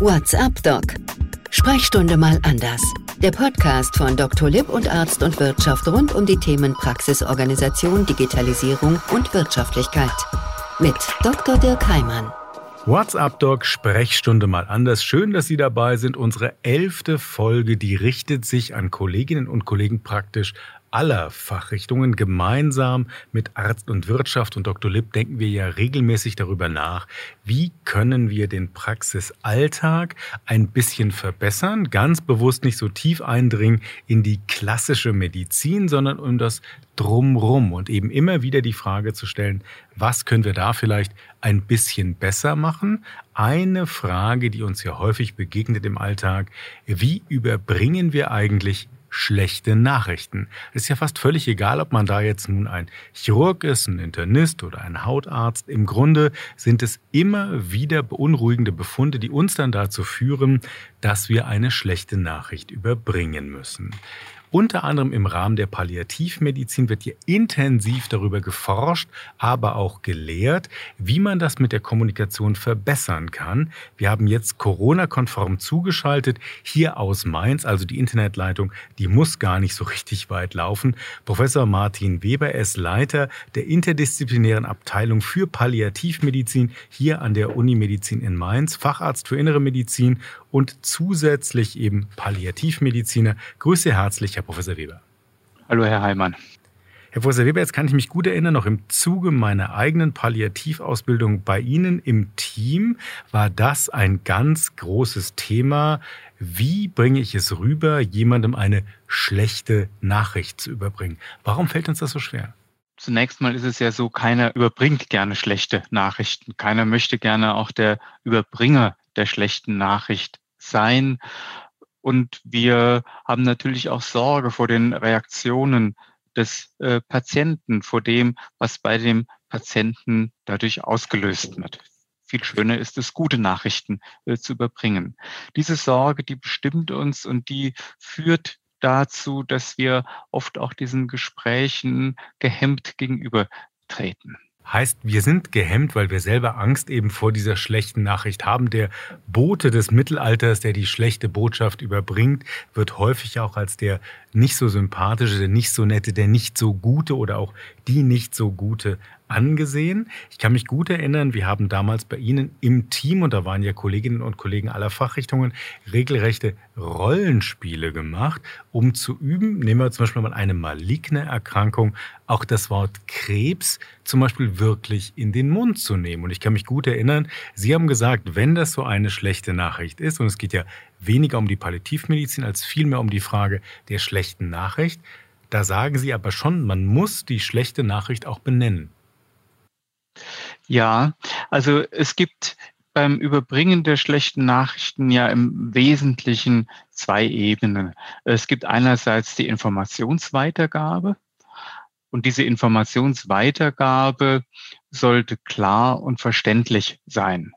What's up, Doc? Sprechstunde mal anders. Der Podcast von Dr. Lipp und Arzt und Wirtschaft rund um die Themen Praxisorganisation, Digitalisierung und Wirtschaftlichkeit. Mit Dr. Dirk Heimann. What's up, Doc? Sprechstunde mal anders. Schön, dass Sie dabei sind. Unsere elfte Folge, die richtet sich an Kolleginnen und Kollegen praktisch aller Fachrichtungen gemeinsam mit Arzt und Wirtschaft und Dr. Lipp denken wir ja regelmäßig darüber nach, wie können wir den Praxisalltag ein bisschen verbessern, ganz bewusst nicht so tief eindringen in die klassische Medizin, sondern um das drumrum und eben immer wieder die Frage zu stellen, was können wir da vielleicht ein bisschen besser machen? Eine Frage, die uns ja häufig begegnet im Alltag, wie überbringen wir eigentlich schlechte Nachrichten. Es ist ja fast völlig egal, ob man da jetzt nun ein Chirurg ist, ein Internist oder ein Hautarzt. Im Grunde sind es immer wieder beunruhigende Befunde, die uns dann dazu führen, dass wir eine schlechte Nachricht überbringen müssen. Unter anderem im Rahmen der Palliativmedizin wird hier intensiv darüber geforscht, aber auch gelehrt, wie man das mit der Kommunikation verbessern kann. Wir haben jetzt Corona-konform zugeschaltet, hier aus Mainz, also die Internetleitung, die muss gar nicht so richtig weit laufen. Professor Martin Weber ist Leiter der interdisziplinären Abteilung für Palliativmedizin hier an der Unimedizin in Mainz, Facharzt für Innere Medizin und zusätzlich eben Palliativmediziner. Grüße herzlich, Herr Professor Weber. Hallo, Herr Heimann. Herr Professor Weber, jetzt kann ich mich gut erinnern, noch im Zuge meiner eigenen Palliativausbildung bei Ihnen im Team war das ein ganz großes Thema. Wie bringe ich es rüber, jemandem eine schlechte Nachricht zu überbringen? Warum fällt uns das so schwer? Zunächst mal ist es ja so, keiner überbringt gerne schlechte Nachrichten. Keiner möchte gerne auch der Überbringer der schlechten Nachricht sein. Und wir haben natürlich auch Sorge vor den Reaktionen des äh, Patienten, vor dem, was bei dem Patienten dadurch ausgelöst wird. Viel schöner ist es, gute Nachrichten äh, zu überbringen. Diese Sorge, die bestimmt uns und die führt dazu, dass wir oft auch diesen Gesprächen gehemmt gegenübertreten. Heißt, wir sind gehemmt, weil wir selber Angst eben vor dieser schlechten Nachricht haben. Der Bote des Mittelalters, der die schlechte Botschaft überbringt, wird häufig auch als der nicht so sympathische, der nicht so nette, der nicht so gute oder auch die nicht so gute angesehen. Ich kann mich gut erinnern, wir haben damals bei Ihnen im Team, und da waren ja Kolleginnen und Kollegen aller Fachrichtungen, regelrechte Rollenspiele gemacht, um zu üben, nehmen wir zum Beispiel mal eine maligne Erkrankung, auch das Wort Krebs zum Beispiel wirklich in den Mund zu nehmen. Und ich kann mich gut erinnern, Sie haben gesagt, wenn das so eine schlechte Nachricht ist, und es geht ja weniger um die Palliativmedizin als vielmehr um die Frage der schlechten Nachricht, da sagen Sie aber schon, man muss die schlechte Nachricht auch benennen. Ja, also es gibt beim Überbringen der schlechten Nachrichten ja im Wesentlichen zwei Ebenen. Es gibt einerseits die Informationsweitergabe und diese Informationsweitergabe sollte klar und verständlich sein.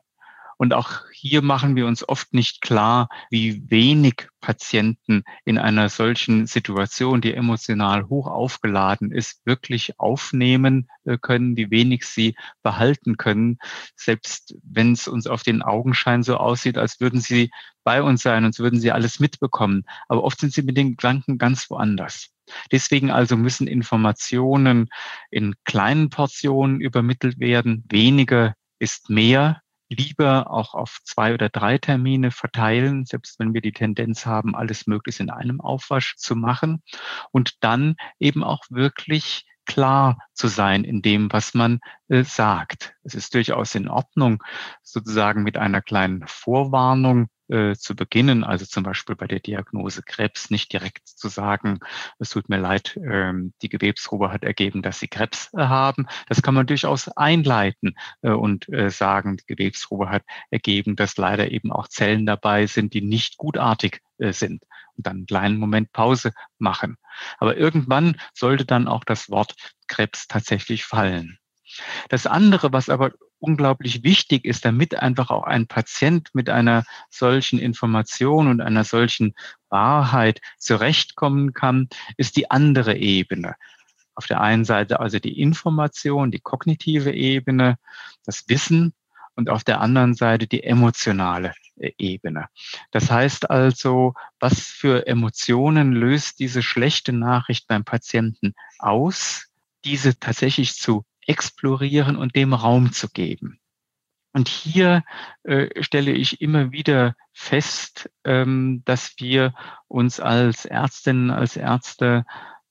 Und auch hier machen wir uns oft nicht klar, wie wenig Patienten in einer solchen Situation, die emotional hoch aufgeladen ist, wirklich aufnehmen äh, können, wie wenig sie behalten können, selbst wenn es uns auf den Augenschein so aussieht, als würden sie bei uns sein und würden sie alles mitbekommen. Aber oft sind sie mit den Gedanken ganz woanders. Deswegen also müssen Informationen in kleinen Portionen übermittelt werden. Weniger ist mehr lieber auch auf zwei oder drei Termine verteilen, selbst wenn wir die Tendenz haben, alles möglichst in einem Aufwasch zu machen und dann eben auch wirklich klar zu sein in dem, was man äh, sagt. Es ist durchaus in Ordnung, sozusagen mit einer kleinen Vorwarnung äh, zu beginnen, also zum Beispiel bei der Diagnose Krebs nicht direkt zu sagen, es tut mir leid, ähm, die Gewebsprobe hat ergeben, dass Sie Krebs äh, haben. Das kann man durchaus einleiten äh, und sagen, die Gewebsprobe hat ergeben, dass leider eben auch Zellen dabei sind, die nicht gutartig sind. Und dann einen kleinen Moment Pause machen. Aber irgendwann sollte dann auch das Wort Krebs tatsächlich fallen. Das andere, was aber unglaublich wichtig ist, damit einfach auch ein Patient mit einer solchen Information und einer solchen Wahrheit zurechtkommen kann, ist die andere Ebene. Auf der einen Seite also die Information, die kognitive Ebene, das Wissen und auf der anderen Seite die emotionale Ebene. Das heißt also, was für Emotionen löst diese schlechte Nachricht beim Patienten aus, diese tatsächlich zu explorieren und dem Raum zu geben. Und hier äh, stelle ich immer wieder fest, ähm, dass wir uns als Ärztinnen, als Ärzte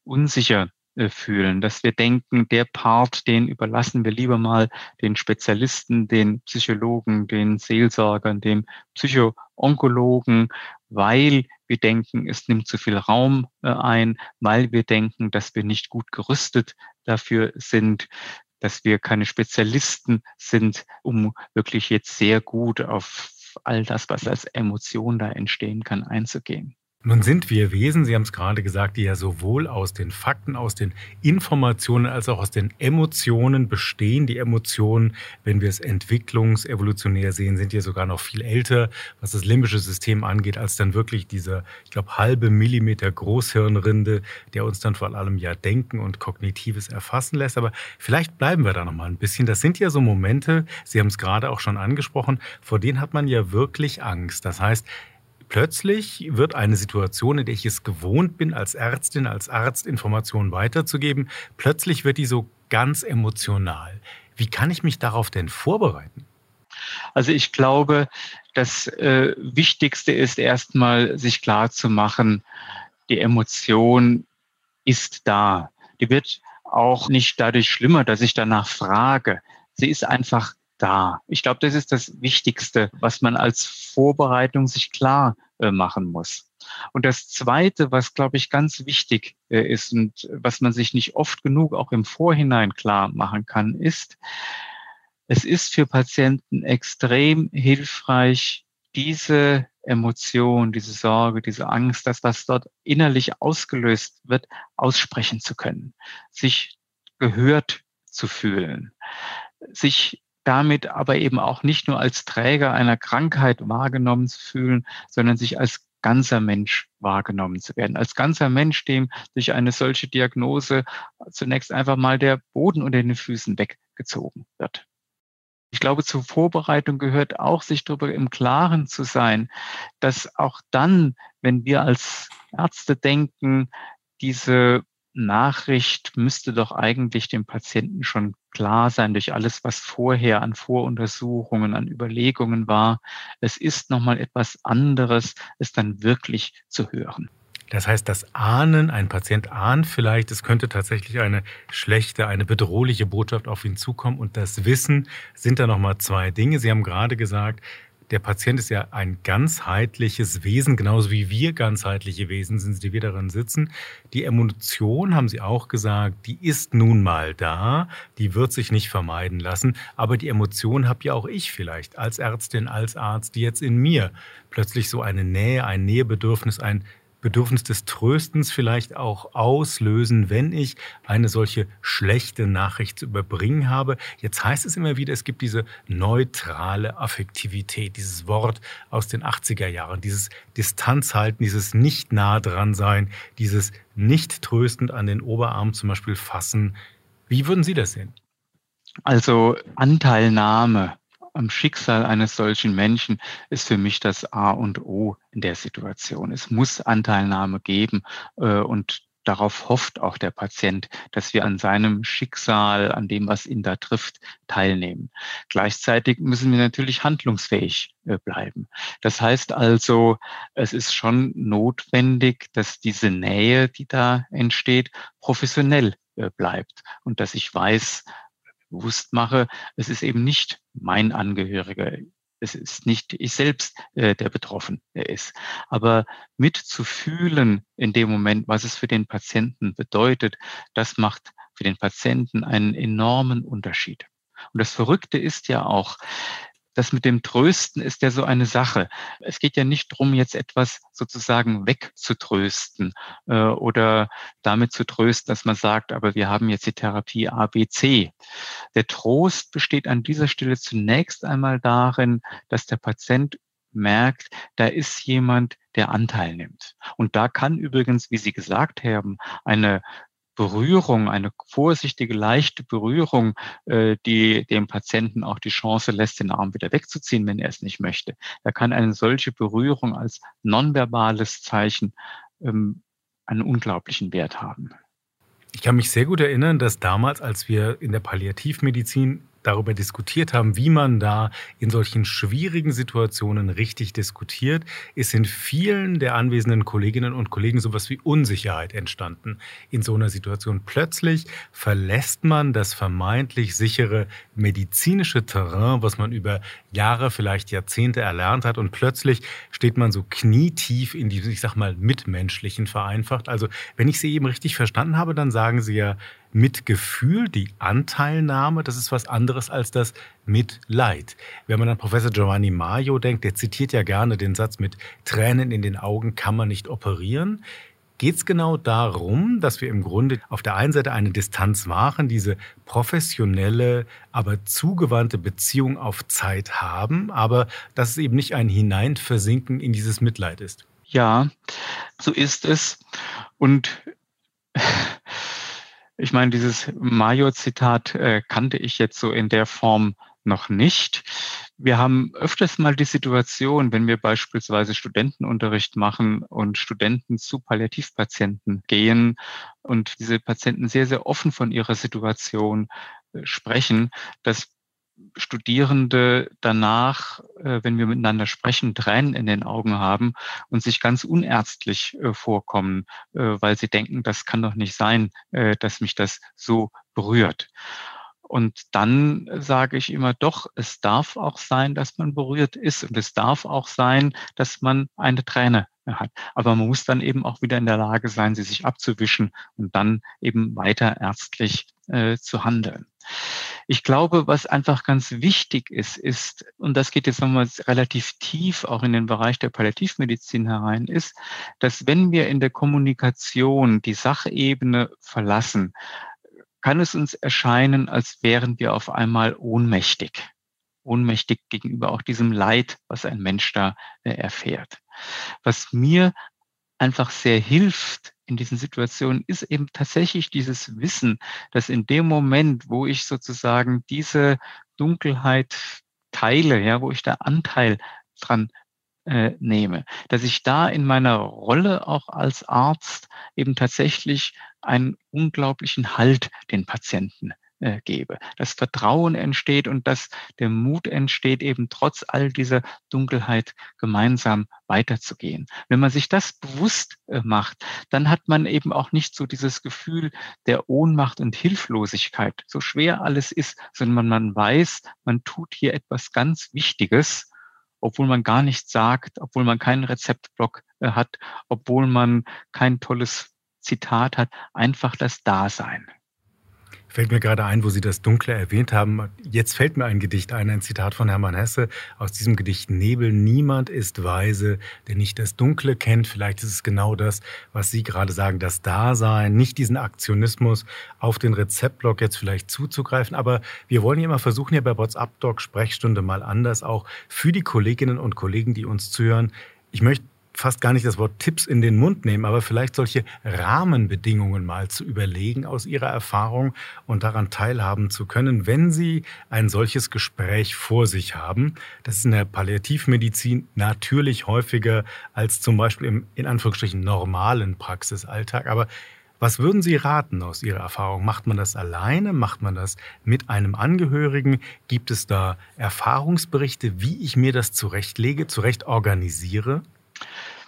unsicher äh, fühlen, dass wir denken, der Part, den überlassen wir lieber mal den Spezialisten, den Psychologen, den Seelsorgern, dem Psychoonkologen, weil wir denken, es nimmt zu viel Raum äh, ein, weil wir denken, dass wir nicht gut gerüstet dafür sind, dass wir keine Spezialisten sind, um wirklich jetzt sehr gut auf all das, was als Emotion da entstehen kann, einzugehen. Nun sind wir Wesen, Sie haben es gerade gesagt, die ja sowohl aus den Fakten, aus den Informationen als auch aus den Emotionen bestehen. Die Emotionen, wenn wir es entwicklungsevolutionär sehen, sind ja sogar noch viel älter, was das limbische System angeht, als dann wirklich dieser, ich glaube, halbe Millimeter Großhirnrinde, der uns dann vor allem ja Denken und Kognitives erfassen lässt. Aber vielleicht bleiben wir da noch mal ein bisschen. Das sind ja so Momente, Sie haben es gerade auch schon angesprochen, vor denen hat man ja wirklich Angst. Das heißt, Plötzlich wird eine Situation, in der ich es gewohnt bin, als Ärztin, als Arzt Informationen weiterzugeben, plötzlich wird die so ganz emotional. Wie kann ich mich darauf denn vorbereiten? Also ich glaube, das äh, Wichtigste ist erstmal, sich klar zu machen, die Emotion ist da. Die wird auch nicht dadurch schlimmer, dass ich danach frage. Sie ist einfach da. Ich glaube, das ist das Wichtigste, was man als Vorbereitung sich klar äh, machen muss. Und das Zweite, was, glaube ich, ganz wichtig äh, ist und was man sich nicht oft genug auch im Vorhinein klar machen kann, ist, es ist für Patienten extrem hilfreich, diese Emotion, diese Sorge, diese Angst, das, was dort innerlich ausgelöst wird, aussprechen zu können, sich gehört zu fühlen, sich damit aber eben auch nicht nur als Träger einer Krankheit wahrgenommen zu fühlen, sondern sich als ganzer Mensch wahrgenommen zu werden. Als ganzer Mensch, dem durch eine solche Diagnose zunächst einfach mal der Boden unter den Füßen weggezogen wird. Ich glaube, zur Vorbereitung gehört auch, sich darüber im Klaren zu sein, dass auch dann, wenn wir als Ärzte denken, diese Nachricht müsste doch eigentlich dem Patienten schon klar sein durch alles, was vorher an Voruntersuchungen, an Überlegungen war. Es ist nochmal etwas anderes, es dann wirklich zu hören. Das heißt, das Ahnen, ein Patient ahnt vielleicht, es könnte tatsächlich eine schlechte, eine bedrohliche Botschaft auf ihn zukommen. Und das Wissen sind da nochmal zwei Dinge. Sie haben gerade gesagt, der Patient ist ja ein ganzheitliches Wesen, genauso wie wir ganzheitliche Wesen sind, die wir darin sitzen. Die Emotion, haben Sie auch gesagt, die ist nun mal da, die wird sich nicht vermeiden lassen. Aber die Emotion habe ja auch ich vielleicht als Ärztin, als Arzt, die jetzt in mir plötzlich so eine Nähe, ein Nähebedürfnis, ein Bedürfnis des Tröstens vielleicht auch auslösen, wenn ich eine solche schlechte Nachricht zu überbringen habe. Jetzt heißt es immer wieder, es gibt diese neutrale Affektivität, dieses Wort aus den 80er Jahren, dieses Distanzhalten, dieses nicht nah dran sein, dieses nicht tröstend an den Oberarm zum Beispiel fassen. Wie würden Sie das sehen? Also Anteilnahme am Schicksal eines solchen Menschen ist für mich das A und O in der Situation. Es muss Anteilnahme geben äh, und darauf hofft auch der Patient, dass wir an seinem Schicksal, an dem, was ihn da trifft, teilnehmen. Gleichzeitig müssen wir natürlich handlungsfähig äh, bleiben. Das heißt also, es ist schon notwendig, dass diese Nähe, die da entsteht, professionell äh, bleibt und dass ich weiß, bewusst mache, es ist eben nicht mein Angehöriger. Es ist nicht ich selbst, äh, der betroffen ist. Aber mitzufühlen in dem Moment, was es für den Patienten bedeutet, das macht für den Patienten einen enormen Unterschied. Und das Verrückte ist ja auch, das mit dem Trösten ist ja so eine Sache. Es geht ja nicht darum, jetzt etwas sozusagen wegzutrösten äh, oder damit zu trösten, dass man sagt, aber wir haben jetzt die Therapie A, B, C. Der Trost besteht an dieser Stelle zunächst einmal darin, dass der Patient merkt, da ist jemand, der Anteil nimmt. Und da kann übrigens, wie Sie gesagt haben, eine Berührung, eine vorsichtige, leichte Berührung, äh, die dem Patienten auch die Chance lässt, den Arm wieder wegzuziehen, wenn er es nicht möchte. Da kann eine solche Berührung als nonverbales Zeichen ähm, einen unglaublichen Wert haben. Ich kann mich sehr gut erinnern, dass damals, als wir in der Palliativmedizin darüber diskutiert haben, wie man da in solchen schwierigen Situationen richtig diskutiert, ist in vielen der anwesenden Kolleginnen und Kollegen sowas wie Unsicherheit entstanden. In so einer Situation plötzlich verlässt man das vermeintlich sichere medizinische Terrain, was man über Jahre, vielleicht Jahrzehnte erlernt hat und plötzlich steht man so knietief in diesem, ich sag mal, mitmenschlichen vereinfacht. Also, wenn ich Sie eben richtig verstanden habe, dann sagen Sie ja, Mitgefühl, die Anteilnahme, das ist was anderes als das Mitleid. Wenn man an Professor Giovanni Maio denkt, der zitiert ja gerne den Satz mit Tränen in den Augen kann man nicht operieren. Geht es genau darum, dass wir im Grunde auf der einen Seite eine Distanz wahren, diese professionelle, aber zugewandte Beziehung auf Zeit haben, aber dass es eben nicht ein Hineinversinken in dieses Mitleid ist? Ja, so ist es. Und ich meine, dieses Mayo-Zitat äh, kannte ich jetzt so in der Form noch nicht. Wir haben öfters mal die Situation, wenn wir beispielsweise Studentenunterricht machen und Studenten zu Palliativpatienten gehen und diese Patienten sehr, sehr offen von ihrer Situation äh, sprechen, dass Studierende danach, äh, wenn wir miteinander sprechen, Tränen in den Augen haben und sich ganz unärztlich äh, vorkommen, äh, weil sie denken, das kann doch nicht sein, dass mich das so berührt. Und dann sage ich immer doch, es darf auch sein, dass man berührt ist und es darf auch sein, dass man eine Träne hat. Aber man muss dann eben auch wieder in der Lage sein, sie sich abzuwischen und dann eben weiter ärztlich äh, zu handeln. Ich glaube, was einfach ganz wichtig ist, ist, und das geht jetzt nochmal relativ tief auch in den Bereich der Palliativmedizin herein, ist, dass wenn wir in der Kommunikation die Sachebene verlassen, kann es uns erscheinen, als wären wir auf einmal ohnmächtig. Ohnmächtig gegenüber auch diesem Leid, was ein Mensch da äh, erfährt. Was mir einfach sehr hilft, in diesen Situationen ist eben tatsächlich dieses Wissen, dass in dem Moment, wo ich sozusagen diese Dunkelheit teile, ja, wo ich da Anteil dran äh, nehme, dass ich da in meiner Rolle auch als Arzt eben tatsächlich einen unglaublichen Halt den Patienten äh, gebe, dass Vertrauen entsteht und dass der Mut entsteht, eben trotz all dieser Dunkelheit gemeinsam weiterzugehen. Wenn man sich das bewusst äh, macht, dann hat man eben auch nicht so dieses Gefühl der Ohnmacht und Hilflosigkeit, so schwer alles ist, sondern man weiß, man tut hier etwas ganz Wichtiges, obwohl man gar nichts sagt, obwohl man keinen Rezeptblock äh, hat, obwohl man kein tolles Zitat hat, einfach das Dasein. Fällt mir gerade ein, wo Sie das Dunkle erwähnt haben. Jetzt fällt mir ein Gedicht ein, ein Zitat von Hermann Hesse aus diesem Gedicht Nebel. Niemand ist weise, der nicht das Dunkle kennt. Vielleicht ist es genau das, was Sie gerade sagen, das Dasein, nicht diesen Aktionismus auf den Rezeptblock jetzt vielleicht zuzugreifen. Aber wir wollen ja immer versuchen, hier bei WhatsApp Doc Sprechstunde mal anders auch für die Kolleginnen und Kollegen, die uns zuhören. Ich möchte fast gar nicht das Wort Tipps in den Mund nehmen, aber vielleicht solche Rahmenbedingungen mal zu überlegen aus Ihrer Erfahrung und daran teilhaben zu können, wenn Sie ein solches Gespräch vor sich haben. Das ist in der Palliativmedizin natürlich häufiger als zum Beispiel im in Anführungsstrichen normalen Praxisalltag. Aber was würden Sie raten aus Ihrer Erfahrung? Macht man das alleine? Macht man das mit einem Angehörigen? Gibt es da Erfahrungsberichte, wie ich mir das zurechtlege, zurecht organisiere?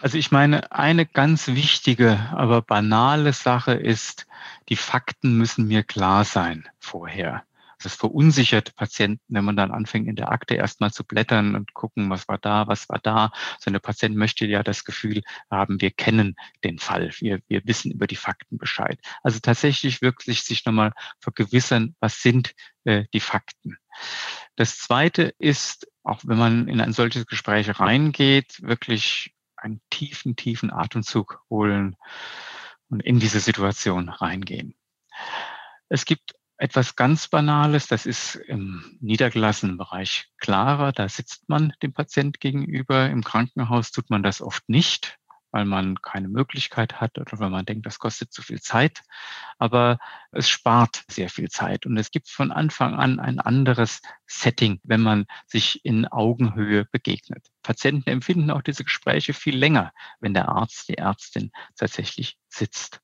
Also ich meine, eine ganz wichtige, aber banale Sache ist, die Fakten müssen mir klar sein vorher. Das verunsichert Patienten, wenn man dann anfängt, in der Akte erstmal zu blättern und gucken, was war da, was war da. So eine Patient möchte ja das Gefühl haben, wir kennen den Fall, wir, wir wissen über die Fakten Bescheid. Also tatsächlich wirklich sich nochmal vergewissern, was sind äh, die Fakten. Das Zweite ist, auch wenn man in ein solches Gespräch reingeht, wirklich einen tiefen, tiefen Atemzug holen und in diese Situation reingehen. Es gibt etwas ganz Banales, das ist im niedergelassenen Bereich klarer. Da sitzt man dem Patient gegenüber. Im Krankenhaus tut man das oft nicht. Weil man keine Möglichkeit hat oder weil man denkt, das kostet zu viel Zeit. Aber es spart sehr viel Zeit und es gibt von Anfang an ein anderes Setting, wenn man sich in Augenhöhe begegnet. Patienten empfinden auch diese Gespräche viel länger, wenn der Arzt, die Ärztin tatsächlich sitzt.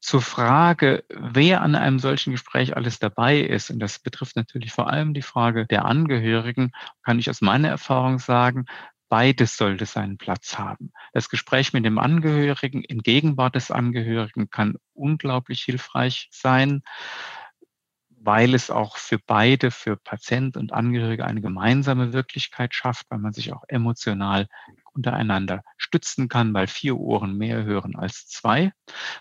Zur Frage, wer an einem solchen Gespräch alles dabei ist, und das betrifft natürlich vor allem die Frage der Angehörigen, kann ich aus meiner Erfahrung sagen, Beides sollte seinen Platz haben. Das Gespräch mit dem Angehörigen in Gegenwart des Angehörigen kann unglaublich hilfreich sein, weil es auch für beide, für Patient und Angehörige eine gemeinsame Wirklichkeit schafft, weil man sich auch emotional untereinander stützen kann, weil vier Ohren mehr hören als zwei.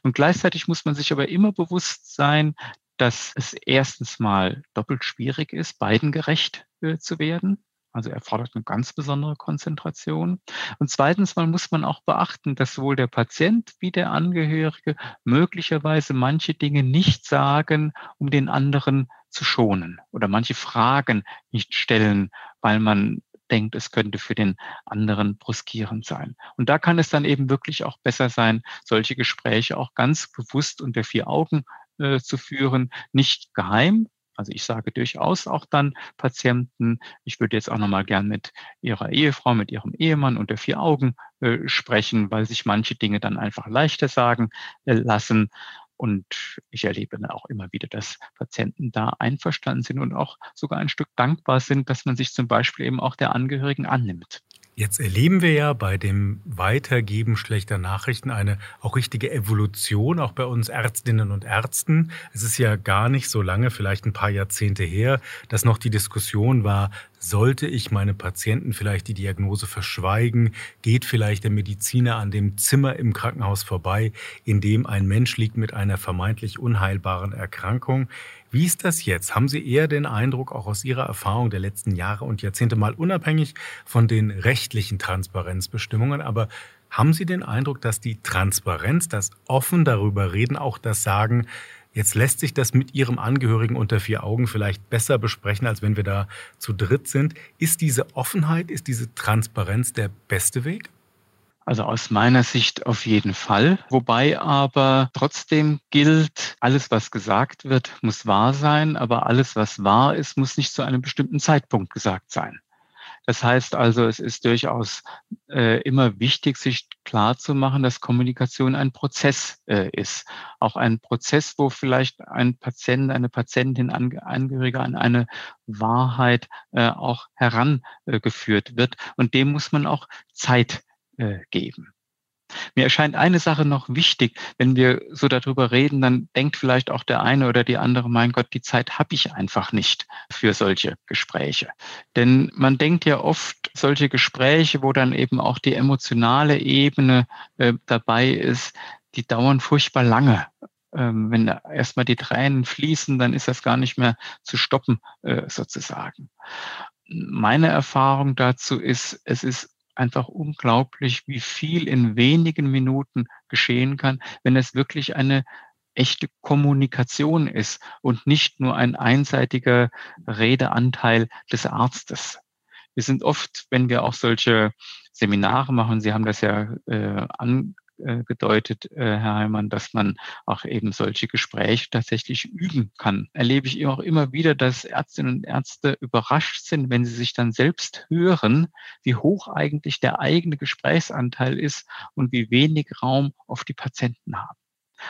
Und gleichzeitig muss man sich aber immer bewusst sein, dass es erstens mal doppelt schwierig ist, beiden gerecht äh, zu werden. Also erfordert eine ganz besondere Konzentration. Und zweitens mal muss man auch beachten, dass sowohl der Patient wie der Angehörige möglicherweise manche Dinge nicht sagen, um den anderen zu schonen oder manche Fragen nicht stellen, weil man denkt, es könnte für den anderen bruskierend sein. Und da kann es dann eben wirklich auch besser sein, solche Gespräche auch ganz bewusst unter vier Augen äh, zu führen, nicht geheim, also ich sage durchaus auch dann Patienten, ich würde jetzt auch nochmal gern mit ihrer Ehefrau, mit ihrem Ehemann unter vier Augen äh, sprechen, weil sich manche Dinge dann einfach leichter sagen äh, lassen. Und ich erlebe dann auch immer wieder, dass Patienten da einverstanden sind und auch sogar ein Stück dankbar sind, dass man sich zum Beispiel eben auch der Angehörigen annimmt. Jetzt erleben wir ja bei dem Weitergeben schlechter Nachrichten eine auch richtige Evolution, auch bei uns Ärztinnen und Ärzten. Es ist ja gar nicht so lange, vielleicht ein paar Jahrzehnte her, dass noch die Diskussion war, sollte ich meine Patienten vielleicht die Diagnose verschweigen? Geht vielleicht der Mediziner an dem Zimmer im Krankenhaus vorbei, in dem ein Mensch liegt mit einer vermeintlich unheilbaren Erkrankung? Wie ist das jetzt? Haben Sie eher den Eindruck, auch aus Ihrer Erfahrung der letzten Jahre und Jahrzehnte mal unabhängig von den rechtlichen Transparenzbestimmungen, aber haben Sie den Eindruck, dass die Transparenz, das offen darüber reden, auch das Sagen, jetzt lässt sich das mit Ihrem Angehörigen unter vier Augen vielleicht besser besprechen, als wenn wir da zu dritt sind. Ist diese Offenheit, ist diese Transparenz der beste Weg? Also aus meiner Sicht auf jeden Fall. Wobei aber trotzdem gilt, alles, was gesagt wird, muss wahr sein, aber alles, was wahr ist, muss nicht zu einem bestimmten Zeitpunkt gesagt sein. Das heißt also, es ist durchaus äh, immer wichtig, sich klar zu machen, dass Kommunikation ein Prozess äh, ist. Auch ein Prozess, wo vielleicht ein Patient, eine Patientin, Angehörige an eine Wahrheit äh, auch herangeführt wird. Und dem muss man auch Zeit äh, geben. Mir erscheint eine Sache noch wichtig, wenn wir so darüber reden, dann denkt vielleicht auch der eine oder die andere, mein Gott, die Zeit habe ich einfach nicht für solche Gespräche. Denn man denkt ja oft solche Gespräche, wo dann eben auch die emotionale Ebene äh, dabei ist, die dauern furchtbar lange. Ähm, wenn erstmal die Tränen fließen, dann ist das gar nicht mehr zu stoppen, äh, sozusagen. Meine Erfahrung dazu ist, es ist einfach unglaublich, wie viel in wenigen Minuten geschehen kann, wenn es wirklich eine echte Kommunikation ist und nicht nur ein einseitiger Redeanteil des Arztes. Wir sind oft, wenn wir auch solche Seminare machen, Sie haben das ja äh, an, äh, gedeutet, äh, Herr Heimann, dass man auch eben solche Gespräche tatsächlich üben kann. Erlebe ich auch immer wieder, dass Ärztinnen und Ärzte überrascht sind, wenn sie sich dann selbst hören, wie hoch eigentlich der eigene Gesprächsanteil ist und wie wenig Raum auf die Patienten haben.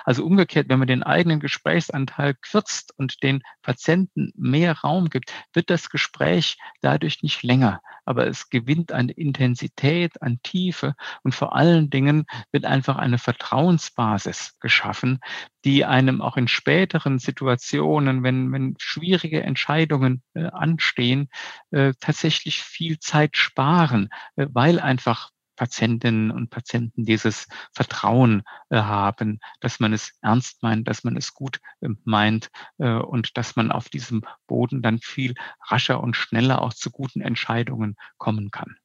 Also umgekehrt, wenn man den eigenen Gesprächsanteil kürzt und den Patienten mehr Raum gibt, wird das Gespräch dadurch nicht länger, aber es gewinnt an Intensität, an Tiefe und vor allen Dingen wird einfach eine Vertrauensbasis geschaffen, die einem auch in späteren Situationen, wenn, wenn schwierige Entscheidungen äh, anstehen, äh, tatsächlich viel Zeit sparen, äh, weil einfach Patientinnen und Patienten dieses Vertrauen äh, haben, dass man es ernst meint, dass man es gut äh, meint äh, und dass man auf diesem Boden dann viel rascher und schneller auch zu guten Entscheidungen kommen kann.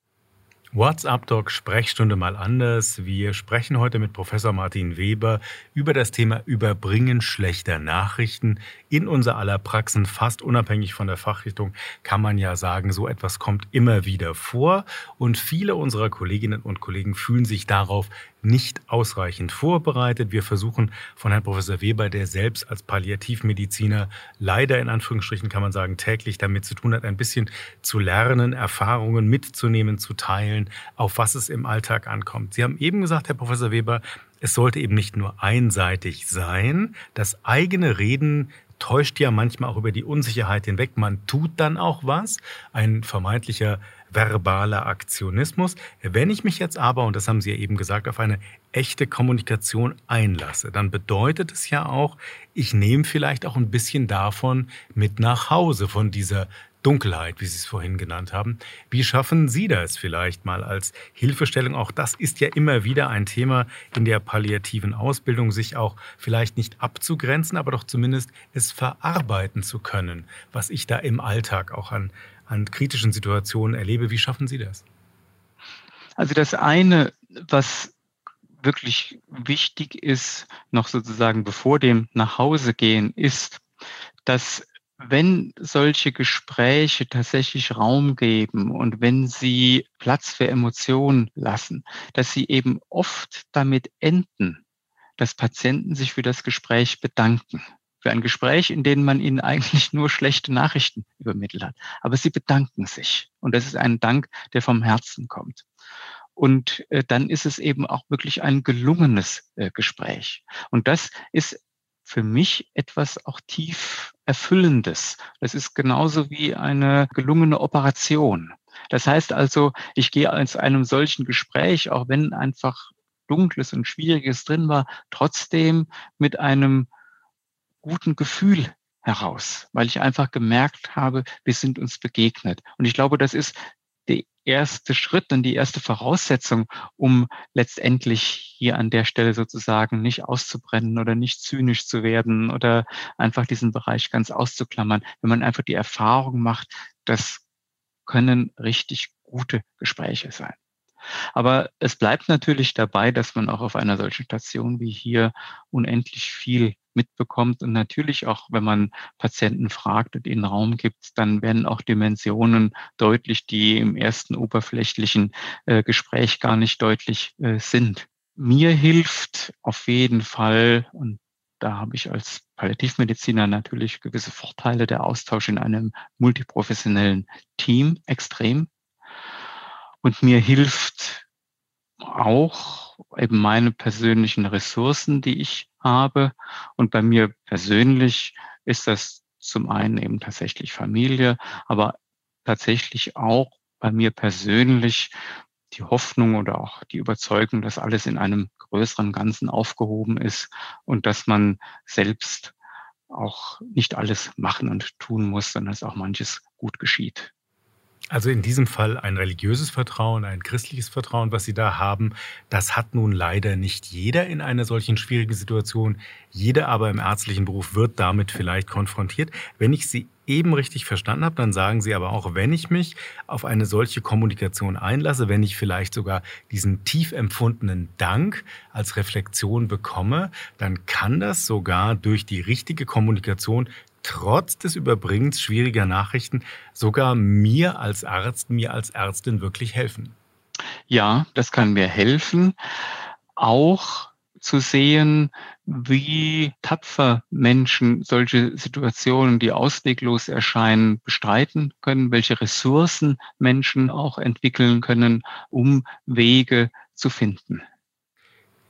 WhatsApp Doc Sprechstunde mal anders. Wir sprechen heute mit Professor Martin Weber über das Thema Überbringen schlechter Nachrichten in unser aller Praxen. Fast unabhängig von der Fachrichtung kann man ja sagen, so etwas kommt immer wieder vor und viele unserer Kolleginnen und Kollegen fühlen sich darauf nicht ausreichend vorbereitet. Wir versuchen von Herrn Professor Weber, der selbst als Palliativmediziner leider in Anführungsstrichen kann man sagen täglich damit zu tun hat, ein bisschen zu lernen, Erfahrungen mitzunehmen, zu teilen, auf was es im Alltag ankommt. Sie haben eben gesagt, Herr Professor Weber, es sollte eben nicht nur einseitig sein. Das eigene Reden täuscht ja manchmal auch über die Unsicherheit hinweg. Man tut dann auch was. Ein vermeintlicher verbaler Aktionismus. Wenn ich mich jetzt aber, und das haben Sie ja eben gesagt, auf eine echte Kommunikation einlasse, dann bedeutet es ja auch, ich nehme vielleicht auch ein bisschen davon mit nach Hause, von dieser Dunkelheit, wie Sie es vorhin genannt haben. Wie schaffen Sie das vielleicht mal als Hilfestellung? Auch das ist ja immer wieder ein Thema in der palliativen Ausbildung, sich auch vielleicht nicht abzugrenzen, aber doch zumindest es verarbeiten zu können, was ich da im Alltag auch an, an kritischen Situationen erlebe. Wie schaffen Sie das? Also das eine, was wirklich wichtig ist, noch sozusagen bevor dem nach Hause gehen, ist, dass wenn solche Gespräche tatsächlich Raum geben und wenn sie Platz für Emotionen lassen, dass sie eben oft damit enden, dass Patienten sich für das Gespräch bedanken für ein Gespräch, in dem man ihnen eigentlich nur schlechte Nachrichten übermittelt hat. Aber sie bedanken sich. Und das ist ein Dank, der vom Herzen kommt. Und äh, dann ist es eben auch wirklich ein gelungenes äh, Gespräch. Und das ist für mich etwas auch tief Erfüllendes. Das ist genauso wie eine gelungene Operation. Das heißt also, ich gehe aus einem solchen Gespräch, auch wenn einfach Dunkles und Schwieriges drin war, trotzdem mit einem guten Gefühl heraus, weil ich einfach gemerkt habe, wir sind uns begegnet. Und ich glaube, das ist der erste Schritt und die erste Voraussetzung, um letztendlich hier an der Stelle sozusagen nicht auszubrennen oder nicht zynisch zu werden oder einfach diesen Bereich ganz auszuklammern. Wenn man einfach die Erfahrung macht, das können richtig gute Gespräche sein. Aber es bleibt natürlich dabei, dass man auch auf einer solchen Station wie hier unendlich viel mitbekommt. Und natürlich auch, wenn man Patienten fragt und ihnen Raum gibt, dann werden auch Dimensionen deutlich, die im ersten oberflächlichen äh, Gespräch gar nicht deutlich äh, sind. Mir hilft auf jeden Fall, und da habe ich als Palliativmediziner natürlich gewisse Vorteile, der Austausch in einem multiprofessionellen Team extrem. Und mir hilft auch eben meine persönlichen Ressourcen, die ich habe. Und bei mir persönlich ist das zum einen eben tatsächlich Familie, aber tatsächlich auch bei mir persönlich die Hoffnung oder auch die Überzeugung, dass alles in einem größeren Ganzen aufgehoben ist und dass man selbst auch nicht alles machen und tun muss, sondern dass auch manches gut geschieht. Also in diesem Fall ein religiöses Vertrauen, ein christliches Vertrauen, was Sie da haben, das hat nun leider nicht jeder in einer solchen schwierigen Situation. Jeder aber im ärztlichen Beruf wird damit vielleicht konfrontiert. Wenn ich Sie eben richtig verstanden habe, dann sagen Sie aber auch, wenn ich mich auf eine solche Kommunikation einlasse, wenn ich vielleicht sogar diesen tief empfundenen Dank als Reflexion bekomme, dann kann das sogar durch die richtige Kommunikation trotz des Überbringens schwieriger Nachrichten sogar mir als Arzt, mir als Ärztin wirklich helfen. Ja, das kann mir helfen. Auch zu sehen, wie tapfer Menschen solche Situationen, die ausweglos erscheinen, bestreiten können, welche Ressourcen Menschen auch entwickeln können, um Wege zu finden.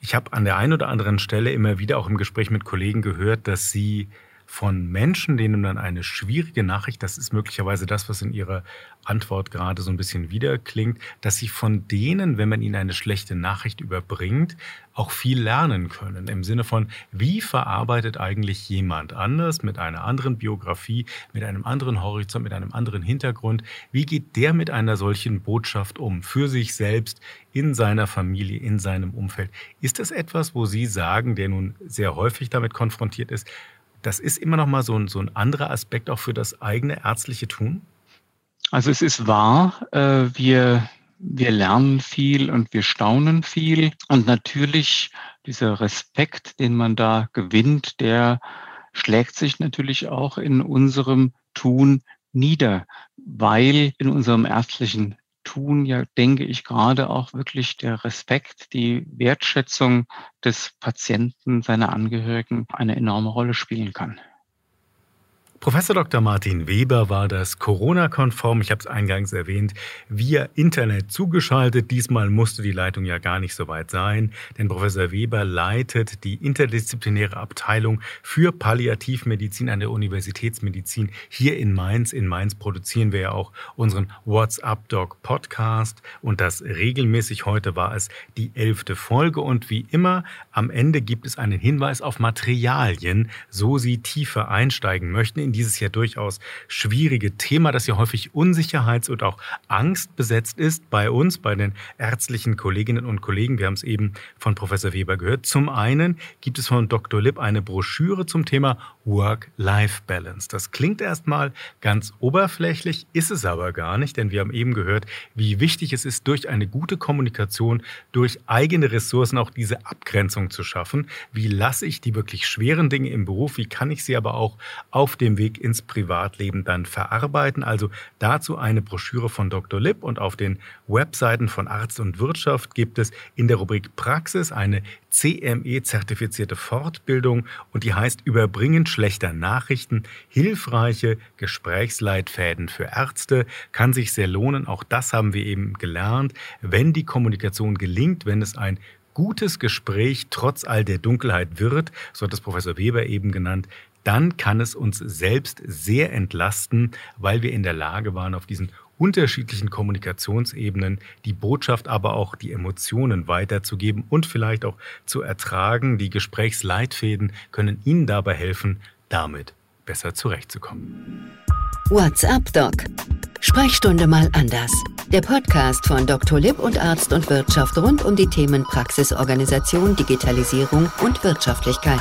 Ich habe an der einen oder anderen Stelle immer wieder auch im Gespräch mit Kollegen gehört, dass sie von Menschen, denen dann eine schwierige Nachricht, das ist möglicherweise das, was in Ihrer Antwort gerade so ein bisschen wiederklingt, dass Sie von denen, wenn man ihnen eine schlechte Nachricht überbringt, auch viel lernen können. Im Sinne von, wie verarbeitet eigentlich jemand anders mit einer anderen Biografie, mit einem anderen Horizont, mit einem anderen Hintergrund, wie geht der mit einer solchen Botschaft um, für sich selbst, in seiner Familie, in seinem Umfeld? Ist das etwas, wo Sie sagen, der nun sehr häufig damit konfrontiert ist, das ist immer noch mal so ein, so ein anderer Aspekt auch für das eigene ärztliche Tun? Also es ist wahr, äh, wir wir lernen viel und wir staunen viel. Und natürlich dieser Respekt, den man da gewinnt, der schlägt sich natürlich auch in unserem Tun nieder, weil in unserem ärztlichen Tun ja, denke ich, gerade auch wirklich der Respekt, die Wertschätzung des Patienten, seiner Angehörigen eine enorme Rolle spielen kann. Professor Dr. Martin Weber war das Corona-konform, ich habe es eingangs erwähnt, via Internet zugeschaltet. Diesmal musste die Leitung ja gar nicht so weit sein, denn Professor Weber leitet die interdisziplinäre Abteilung für Palliativmedizin an der Universitätsmedizin hier in Mainz. In Mainz produzieren wir ja auch unseren WhatsApp Doc Podcast und das regelmäßig. Heute war es die elfte Folge und wie immer am Ende gibt es einen Hinweis auf Materialien, so Sie tiefer einsteigen möchten in dieses ja durchaus schwierige Thema, das ja häufig unsicherheits- und auch angstbesetzt ist bei uns, bei den ärztlichen Kolleginnen und Kollegen. Wir haben es eben von Professor Weber gehört. Zum einen gibt es von Dr. Lipp eine Broschüre zum Thema Work-Life-Balance. Das klingt erstmal ganz oberflächlich, ist es aber gar nicht, denn wir haben eben gehört, wie wichtig es ist, durch eine gute Kommunikation, durch eigene Ressourcen auch diese Abgrenzung zu schaffen. Wie lasse ich die wirklich schweren Dinge im Beruf? Wie kann ich sie aber auch auf dem Weg ins Privatleben dann verarbeiten. Also dazu eine Broschüre von Dr. Lipp und auf den Webseiten von Arzt und Wirtschaft gibt es in der Rubrik Praxis eine CME-zertifizierte Fortbildung und die heißt Überbringen schlechter Nachrichten, hilfreiche Gesprächsleitfäden für Ärzte, kann sich sehr lohnen. Auch das haben wir eben gelernt. Wenn die Kommunikation gelingt, wenn es ein gutes Gespräch trotz all der Dunkelheit wird, so hat es Professor Weber eben genannt, dann kann es uns selbst sehr entlasten, weil wir in der Lage waren, auf diesen unterschiedlichen Kommunikationsebenen die Botschaft, aber auch die Emotionen weiterzugeben und vielleicht auch zu ertragen. Die Gesprächsleitfäden können Ihnen dabei helfen, damit besser zurechtzukommen. WhatsApp Doc. Sprechstunde mal anders. Der Podcast von Dr. Lipp und Arzt und Wirtschaft rund um die Themen Praxisorganisation, Digitalisierung und Wirtschaftlichkeit